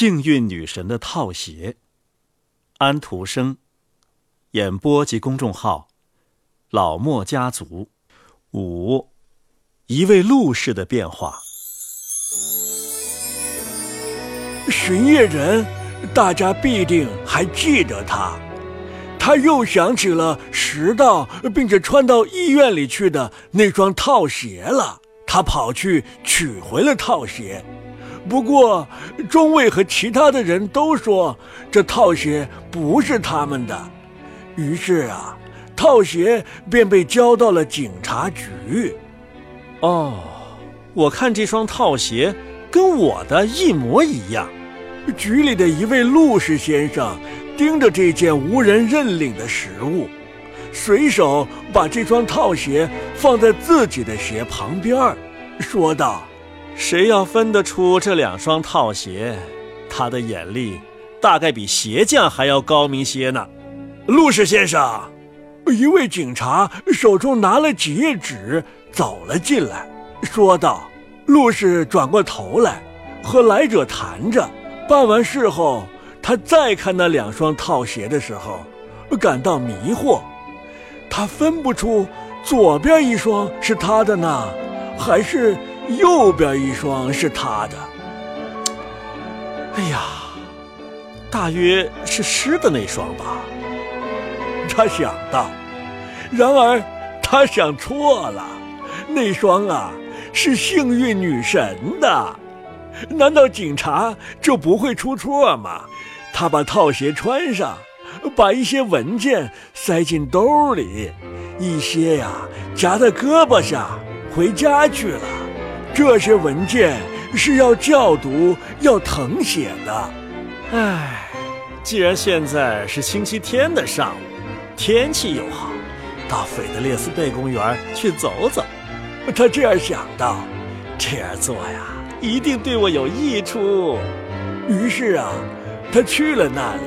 幸运女神的套鞋。安徒生，演播及公众号：老莫家族。五，一位陆氏的变化。巡夜人，大家必定还记得他。他又想起了拾到并且穿到医院里去的那双套鞋了。他跑去取回了套鞋。不过，中尉和其他的人都说这套鞋不是他们的，于是啊，套鞋便被交到了警察局。哦，我看这双套鞋跟我的一模一样。局里的一位陆氏先生盯着这件无人认领的实物，随手把这双套鞋放在自己的鞋旁边，说道。谁要分得出这两双套鞋，他的眼力大概比鞋匠还要高明些呢。陆氏先生，一位警察手中拿了几页纸走了进来，说道：“陆氏转过头来和来者谈着。办完事后，他再看那两双套鞋的时候，感到迷惑，他分不出左边一双是他的呢，还是……”右边一双是他的。哎呀，大约是湿的那双吧。他想到，然而他想错了，那双啊是幸运女神的。难道警察就不会出错吗？他把套鞋穿上，把一些文件塞进兜里，一些呀夹在胳膊上，回家去了。这些文件是要校读、要誊写的。唉，既然现在是星期天的上午，天气又好，到斐德列斯贝公园去走走。他这样想到，这样做呀，一定对我有益处。于是啊，他去了那里。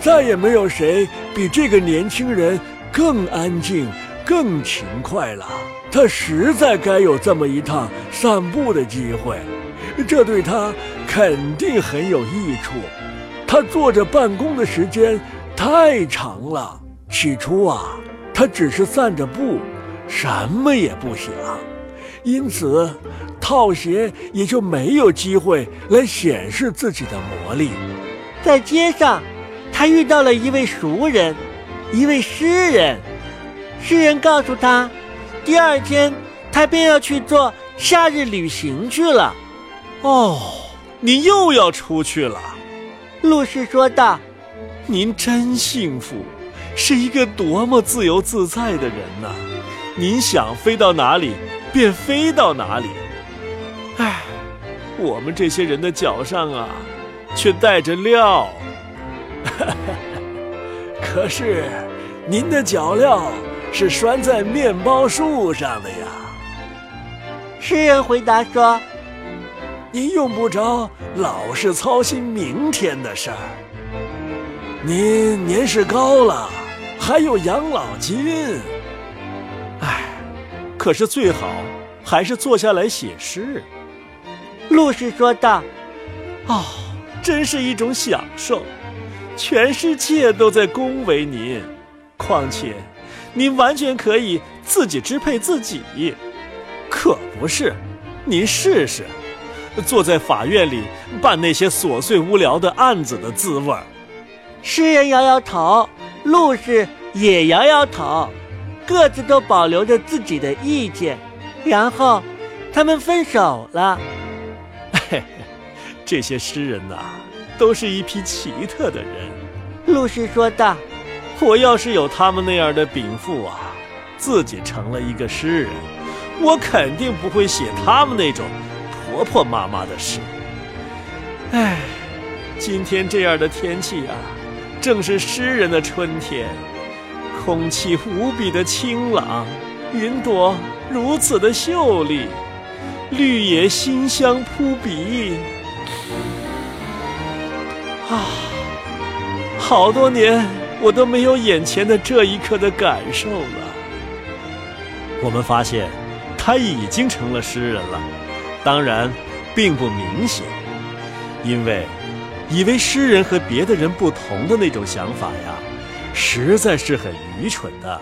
再也没有谁比这个年轻人更安静、更勤快了。他实在该有这么一趟散步的机会，这对他肯定很有益处。他坐着办公的时间太长了。起初啊，他只是散着步，什么也不想，因此套鞋也就没有机会来显示自己的魔力。在街上，他遇到了一位熟人，一位诗人。诗人告诉他。第二天，他便要去做夏日旅行去了。哦，你又要出去了，陆氏说道。您真幸福，是一个多么自由自在的人呐！您想飞到哪里，便飞到哪里。唉，我们这些人的脚上啊，却带着镣。可是，您的脚镣。是拴在面包树上的呀。诗人回答说：“您用不着老是操心明天的事儿。您年事高了，还有养老金。唉，可是最好还是坐下来写诗。”陆氏说道：“哦，真是一种享受，全世界都在恭维您。况且……”您完全可以自己支配自己，可不是？您试试，坐在法院里办那些琐碎无聊的案子的滋味儿。诗人摇摇头，陆氏也摇摇头，各自都保留着自己的意见。然后，他们分手了。嘿嘿，这些诗人呐，都是一批奇特的人。陆氏说道。我要是有他们那样的禀赋啊，自己成了一个诗人，我肯定不会写他们那种婆婆妈妈的诗。唉，今天这样的天气啊，正是诗人的春天，空气无比的清朗，云朵如此的秀丽，绿野馨香扑鼻。啊，好多年。我都没有眼前的这一刻的感受了。我们发现，他已经成了诗人了，当然，并不明显，因为以为诗人和别的人不同的那种想法呀，实在是很愚蠢的。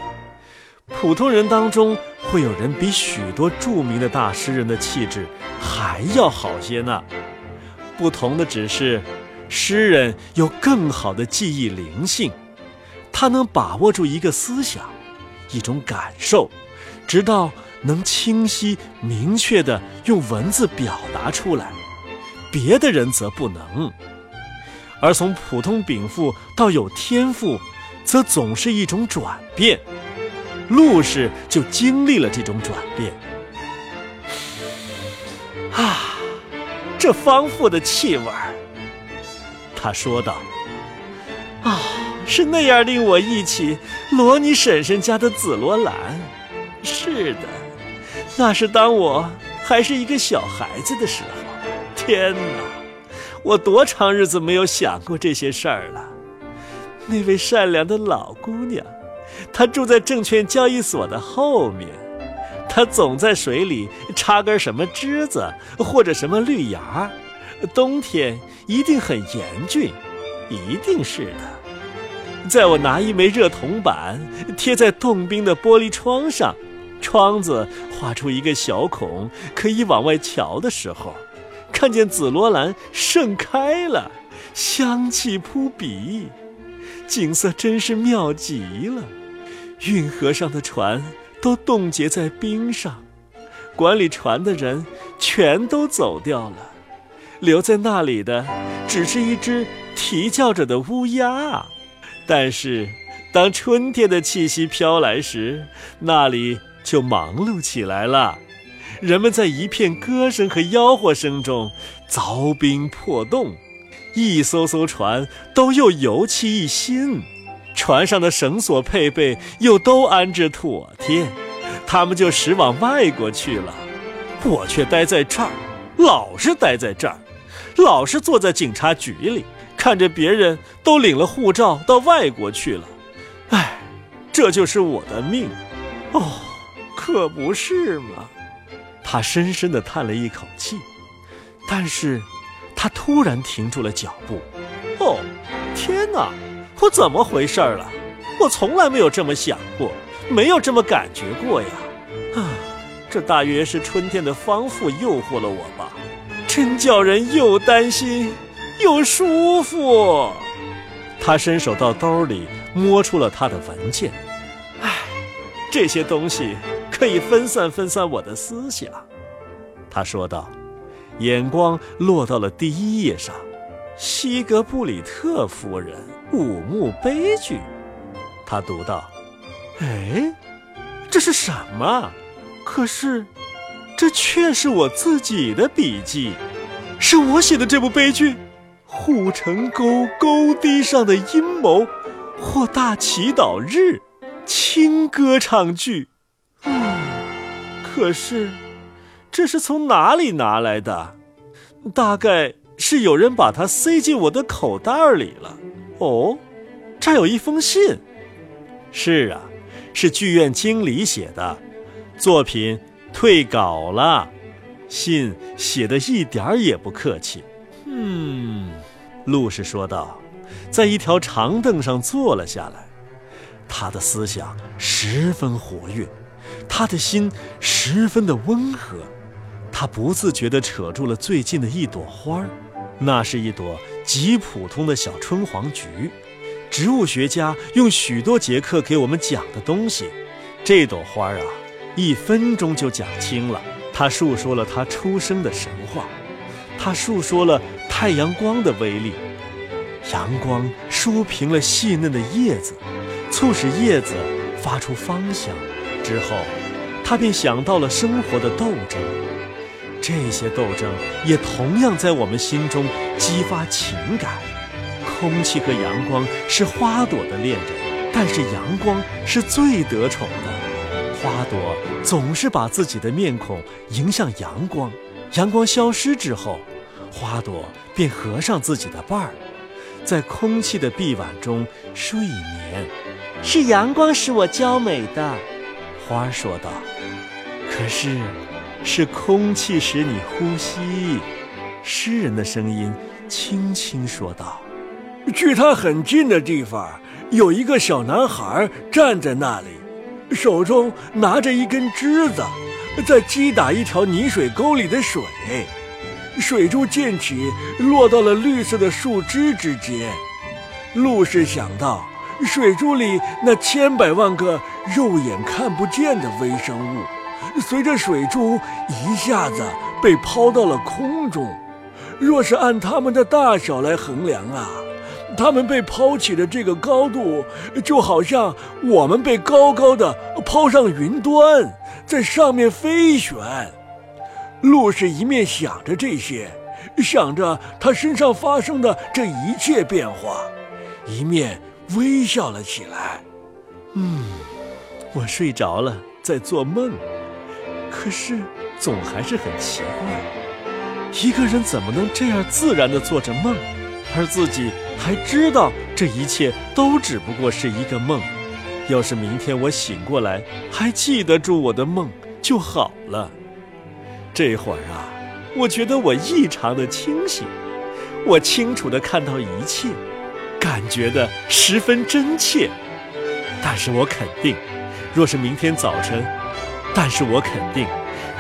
普通人当中会有人比许多著名的大诗人的气质还要好些呢。不同的只是，诗人有更好的记忆灵性，他能把握住一个思想、一种感受，直到能清晰明确地用文字表达出来。别的人则不能。而从普通禀赋到有天赋，则总是一种转变。陆氏就经历了这种转变。啊，这丰富的气味儿，他说道。啊，是那样令我忆起罗尼婶婶家的紫罗兰。是的，那是当我还是一个小孩子的时候。天哪，我多长日子没有想过这些事儿了。那位善良的老姑娘。她住在证券交易所的后面，他总在水里插根什么枝子或者什么绿芽，冬天一定很严峻，一定是的。在我拿一枚热铜板贴在冻冰的玻璃窗上，窗子画出一个小孔，可以往外瞧的时候，看见紫罗兰盛开了，香气扑鼻，景色真是妙极了。运河上的船都冻结在冰上，管理船的人全都走掉了，留在那里的只是一只啼叫着的乌鸦。但是，当春天的气息飘来时，那里就忙碌起来了。人们在一片歌声和吆喝声中凿冰破洞，一艘艘船都又油漆一新。船上的绳索配备又都安置妥帖，他们就驶往外国去了。我却待在这儿，老是待在这儿，老是坐在警察局里，看着别人都领了护照到外国去了。唉，这就是我的命。哦，可不是嘛！他深深地叹了一口气，但是，他突然停住了脚步。哦，天哪！我怎么回事了？我从来没有这么想过，没有这么感觉过呀！啊，这大约是春天的芳馥诱惑了我吧？真叫人又担心又舒服。他伸手到兜里摸出了他的文件。唉，这些东西可以分散分散我的思想。他说道，眼光落到了第一页上。西格布里特夫人五幕悲剧，他读道：“哎，这是什么？可是，这却是我自己的笔记，是我写的这部悲剧，《护城沟沟堤上的阴谋》或《大祈祷日》轻歌唱剧。嗯，可是，这是从哪里拿来的？大概……”是有人把它塞进我的口袋里了。哦，这有一封信。是啊，是剧院经理写的，作品退稿了。信写的一点儿也不客气。嗯，陆氏说道，在一条长凳上坐了下来。他的思想十分活跃，他的心十分的温和。他不自觉地扯住了最近的一朵花儿。那是一朵极普通的小春黄菊，植物学家用许多节课给我们讲的东西。这朵花儿啊，一分钟就讲清了。他述说了他出生的神话，他述说了太阳光的威力。阳光梳平了细嫩的叶子，促使叶子发出芳香。之后，他便想到了生活的斗争。这些斗争也同样在我们心中激发情感。空气和阳光是花朵的恋人，但是阳光是最得宠的。花朵总是把自己的面孔迎向阳光，阳光消失之后，花朵便合上自己的瓣儿，在空气的臂弯中睡眠。是阳光使我娇美的，花儿说道。可是。是空气使你呼吸，诗人的声音轻轻说道：“距他很近的地方，有一个小男孩站在那里，手中拿着一根枝子，在击打一条泥水沟里的水。水珠溅起，落到了绿色的树枝之间。陆氏想到，水珠里那千百万个肉眼看不见的微生物。”随着水珠一下子被抛到了空中，若是按它们的大小来衡量啊，它们被抛起的这个高度，就好像我们被高高的抛上云端，在上面飞旋。陆是一面想着这些，想着他身上发生的这一切变化，一面微笑了起来。嗯，我睡着了，在做梦。可是，总还是很奇怪，一个人怎么能这样自然地做着梦，而自己还知道这一切都只不过是一个梦？要是明天我醒过来还记得住我的梦就好了。这会儿啊，我觉得我异常的清醒，我清楚的看到一切，感觉的十分真切。但是我肯定，若是明天早晨。但是我肯定，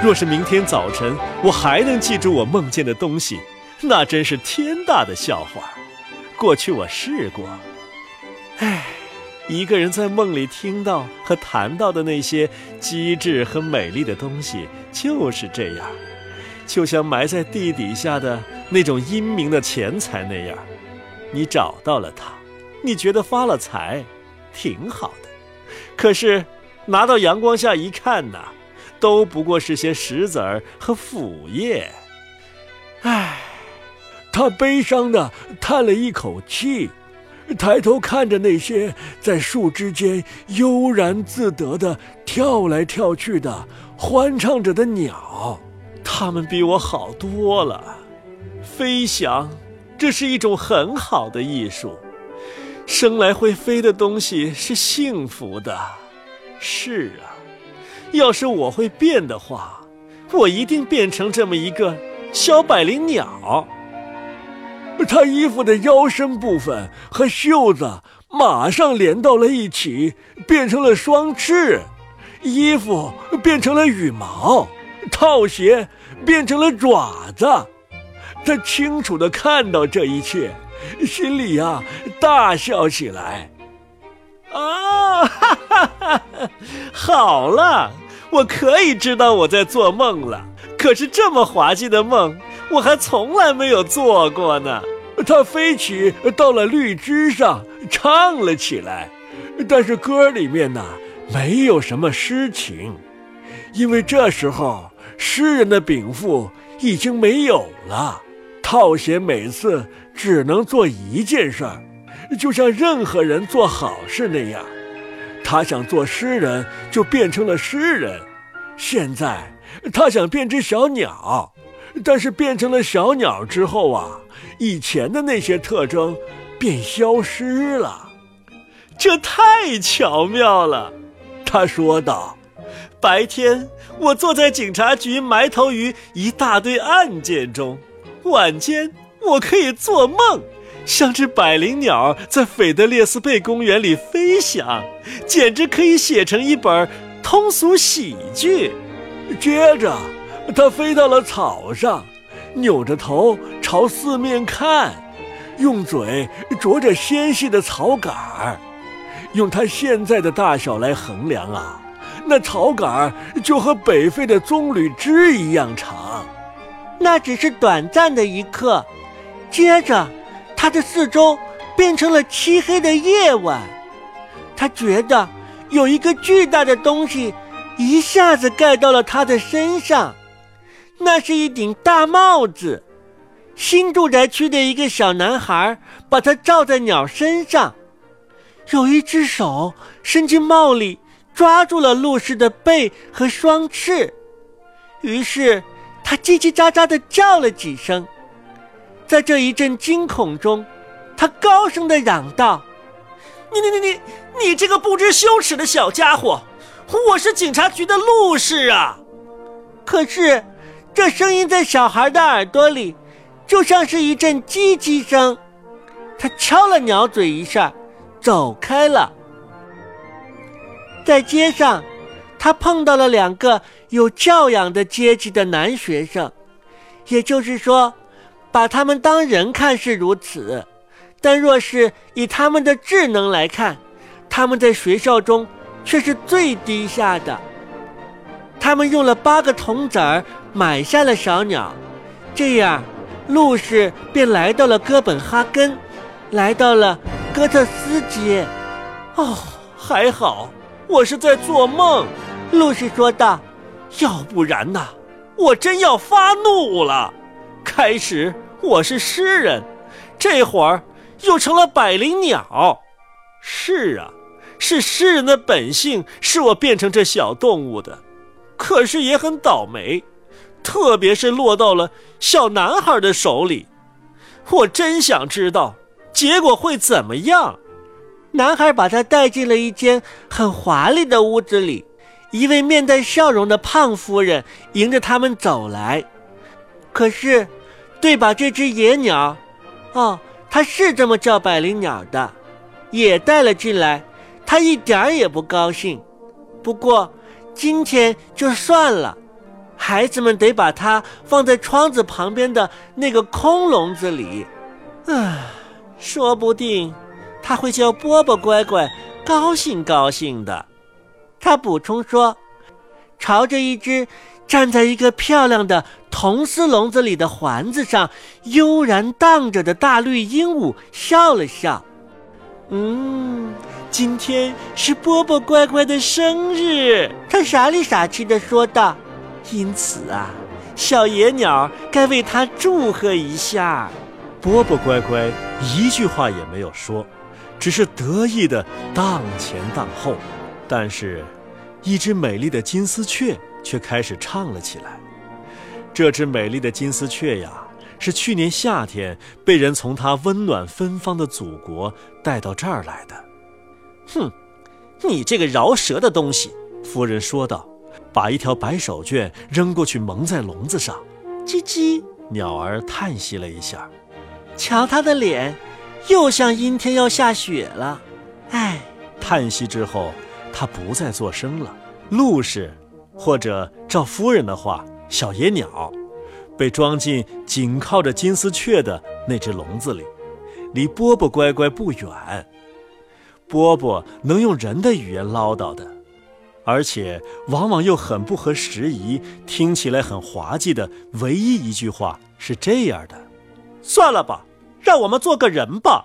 若是明天早晨我还能记住我梦见的东西，那真是天大的笑话。过去我试过，唉，一个人在梦里听到和谈到的那些机智和美丽的东西就是这样，就像埋在地底下的那种阴明的钱财那样。你找到了它，你觉得发了财，挺好的。可是。拿到阳光下一看呐，都不过是些石子儿和腐叶。唉，他悲伤的叹了一口气，抬头看着那些在树枝间悠然自得的跳来跳去的、欢唱着的鸟，它们比我好多了。飞翔，这是一种很好的艺术。生来会飞的东西是幸福的。是啊，要是我会变的话，我一定变成这么一个小百灵鸟。他衣服的腰身部分和袖子马上连到了一起，变成了双翅；衣服变成了羽毛，套鞋变成了爪子。他清楚地看到这一切，心里呀大笑起来。啊，哈哈哈！好了，我可以知道我在做梦了。可是这么滑稽的梦，我还从来没有做过呢。他飞起到了绿枝上，唱了起来。但是歌里面呢，没有什么诗情，因为这时候诗人的禀赋已经没有了。套鞋每次只能做一件事儿。就像任何人做好事那样，他想做诗人，就变成了诗人。现在他想变只小鸟，但是变成了小鸟之后啊，以前的那些特征便消失了。这太巧妙了，他说道。白天我坐在警察局，埋头于一大堆案件中；晚间我可以做梦。像只百灵鸟在斐德列斯贝公园里飞翔，简直可以写成一本通俗喜剧。接着，它飞到了草上，扭着头朝四面看，用嘴啄着纤细的草杆儿。用它现在的大小来衡量啊，那草杆儿就和北非的棕榈枝一样长。那只是短暂的一刻，接着。他的四周变成了漆黑的夜晚，他觉得有一个巨大的东西一下子盖到了他的身上，那是一顶大帽子。新住宅区的一个小男孩把它罩在鸟身上，有一只手伸进帽里抓住了陆氏的背和双翅，于是他叽叽喳喳地叫了几声。在这一阵惊恐中，他高声的嚷道：“你你你你你这个不知羞耻的小家伙！我是警察局的陆氏啊！”可是，这声音在小孩的耳朵里，就像是一阵叽叽声。他敲了鸟嘴一下，走开了。在街上，他碰到了两个有教养的阶级的男学生，也就是说，把他们当人看是如此，但若是以他们的智能来看，他们在学校中却是最低下的。他们用了八个铜子儿买下了小鸟，这样，路士便来到了哥本哈根，来到了哥特斯街。哦，还好，我是在做梦。路氏说道：“要不然呐，我真要发怒了。开始我是诗人，这会儿又成了百灵鸟。是啊，是诗人的本性使我变成这小动物的。”可是也很倒霉，特别是落到了小男孩的手里。我真想知道结果会怎么样。男孩把他带进了一间很华丽的屋子里，一位面带笑容的胖夫人迎着他们走来。可是，对把这只野鸟，哦，他是这么叫百灵鸟的，也带了进来，他一点也不高兴。不过。今天就算了，孩子们得把它放在窗子旁边的那个空笼子里。唉，说不定他会叫波波乖乖高兴高兴的。他补充说，朝着一只站在一个漂亮的铜丝笼子里的环子上悠然荡着的大绿鹦鹉笑了笑。嗯。今天是波波乖乖的生日，他傻里傻气的说道。因此啊，小野鸟该为他祝贺一下。波波乖乖一句话也没有说，只是得意的荡前荡后。但是，一只美丽的金丝雀却开始唱了起来。这只美丽的金丝雀呀，是去年夏天被人从他温暖芬芳的祖国带到这儿来的。哼，你这个饶舌的东西！夫人说道，把一条白手绢扔过去，蒙在笼子上。叽叽，鸟儿叹息了一下。瞧他的脸，又像阴天要下雪了。唉，叹息之后，他不再作声了。陆氏，或者照夫人的话，小野鸟，被装进紧靠着金丝雀的那只笼子里，离波波乖乖不远。波波能用人的语言唠叨的，而且往往又很不合时宜，听起来很滑稽的唯一一句话是这样的：“算了吧，让我们做个人吧。”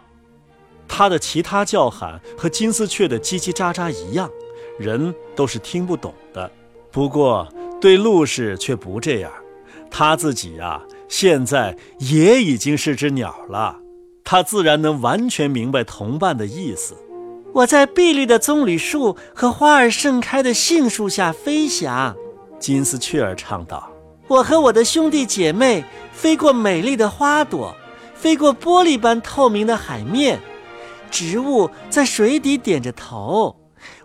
他的其他叫喊和金丝雀的叽叽喳喳一样，人都是听不懂的。不过对陆氏却不这样，他自己呀，现在也已经是只鸟了，他自然能完全明白同伴的意思。我在碧绿的棕榈树和花儿盛开的杏树下飞翔，金丝雀儿唱道：“我和我的兄弟姐妹飞过美丽的花朵，飞过玻璃般透明的海面，植物在水底点着头。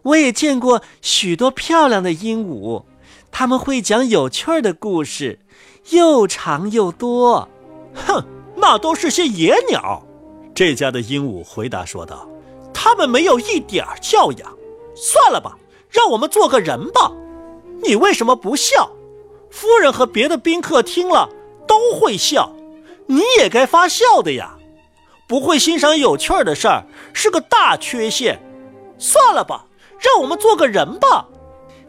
我也见过许多漂亮的鹦鹉，他们会讲有趣儿的故事，又长又多。”哼，那都是些野鸟。这家的鹦鹉回答说道。他们没有一点教养，算了吧，让我们做个人吧。你为什么不笑？夫人和别的宾客听了都会笑，你也该发笑的呀。不会欣赏有趣儿的事儿是个大缺陷。算了吧，让我们做个人吧。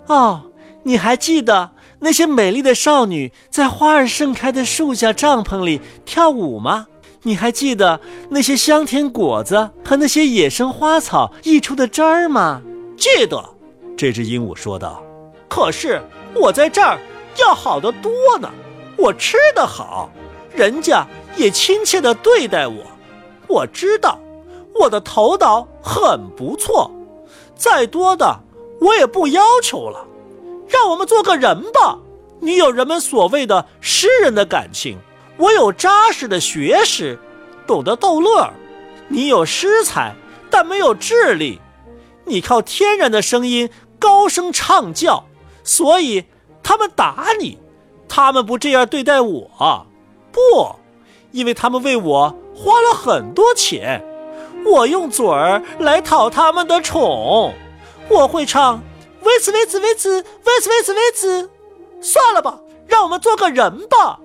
哦，你还记得那些美丽的少女在花儿盛开的树下帐篷里跳舞吗？你还记得那些香甜果子和那些野生花草溢出的汁儿吗？记得，这只鹦鹉说道。可是我在这儿要好得多呢，我吃得好，人家也亲切地对待我。我知道，我的头脑很不错，再多的我也不要求了。让我们做个人吧。你有人们所谓的诗人的感情。我有扎实的学识，懂得逗乐；你有诗才，但没有智力。你靠天然的声音高声唱叫，所以他们打你。他们不这样对待我，不，因为他们为我花了很多钱。我用嘴儿来讨他们的宠。我会唱，为此，为此，为此，为此，为此，为此。算了吧，让我们做个人吧。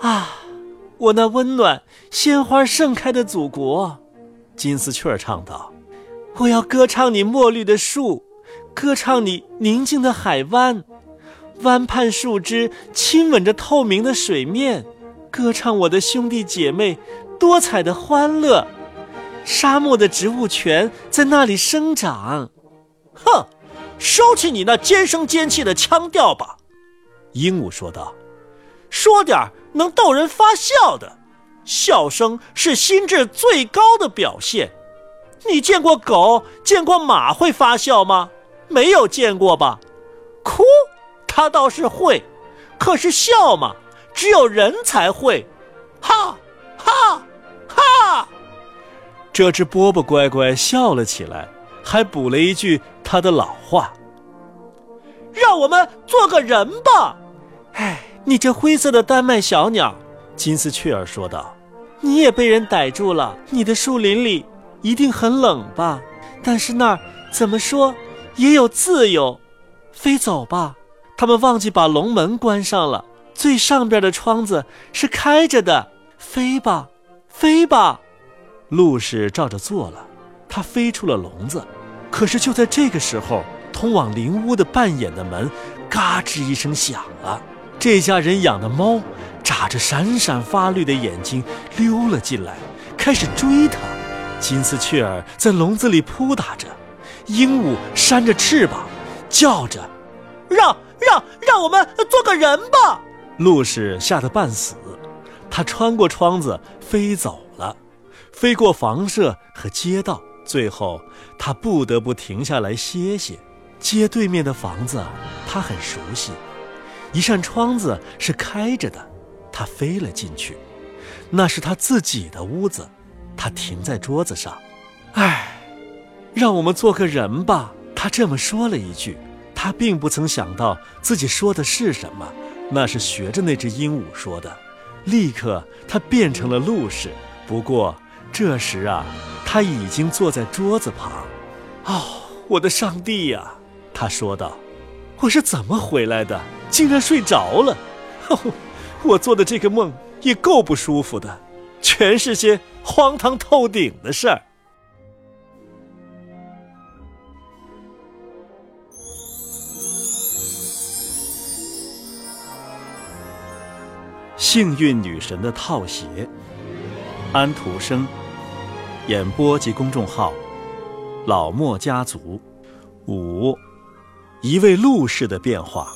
啊，我那温暖、鲜花盛开的祖国，金丝雀唱道：“我要歌唱你墨绿的树，歌唱你宁静的海湾，湾畔树枝亲吻着透明的水面，歌唱我的兄弟姐妹多彩的欢乐。沙漠的植物泉在那里生长。”哼，收起你那尖声尖气的腔调吧。鹦鹉说道：“说点能逗人发笑的，笑声是心智最高的表现。你见过狗、见过马会发笑吗？没有见过吧？哭，它倒是会，可是笑嘛，只有人才会。哈，哈，哈！”这只波波乖乖笑了起来，还补了一句他的老话：“让我们做个人吧。”哎，你这灰色的丹麦小鸟，金丝雀儿说道：“你也被人逮住了。你的树林里一定很冷吧？但是那儿怎么说也有自由。飞走吧，他们忘记把笼门关上了，最上边的窗子是开着的。飞吧，飞吧。”陆氏照着做了，他飞出了笼子。可是就在这个时候，通往灵屋的半掩的门嘎吱一声响了。这家人养的猫眨着闪闪发绿的眼睛溜了进来，开始追它。金丝雀儿在笼子里扑打着，鹦鹉扇着翅膀，叫着：“让让让我们做个人吧！”陆氏吓得半死，他穿过窗子飞走了，飞过房舍和街道，最后他不得不停下来歇歇。街对面的房子，他很熟悉。一扇窗子是开着的，他飞了进去，那是他自己的屋子。他停在桌子上，唉，让我们做个人吧。他这么说了一句，他并不曾想到自己说的是什么，那是学着那只鹦鹉说的。立刻，他变成了陆氏。不过这时啊，他已经坐在桌子旁。哦，我的上帝呀！他说道：“我是怎么回来的？”竟然睡着了，我做的这个梦也够不舒服的，全是些荒唐透顶的事儿。幸运女神的套鞋，安徒生，演播及公众号，老莫家族，五，一位陆氏的变化。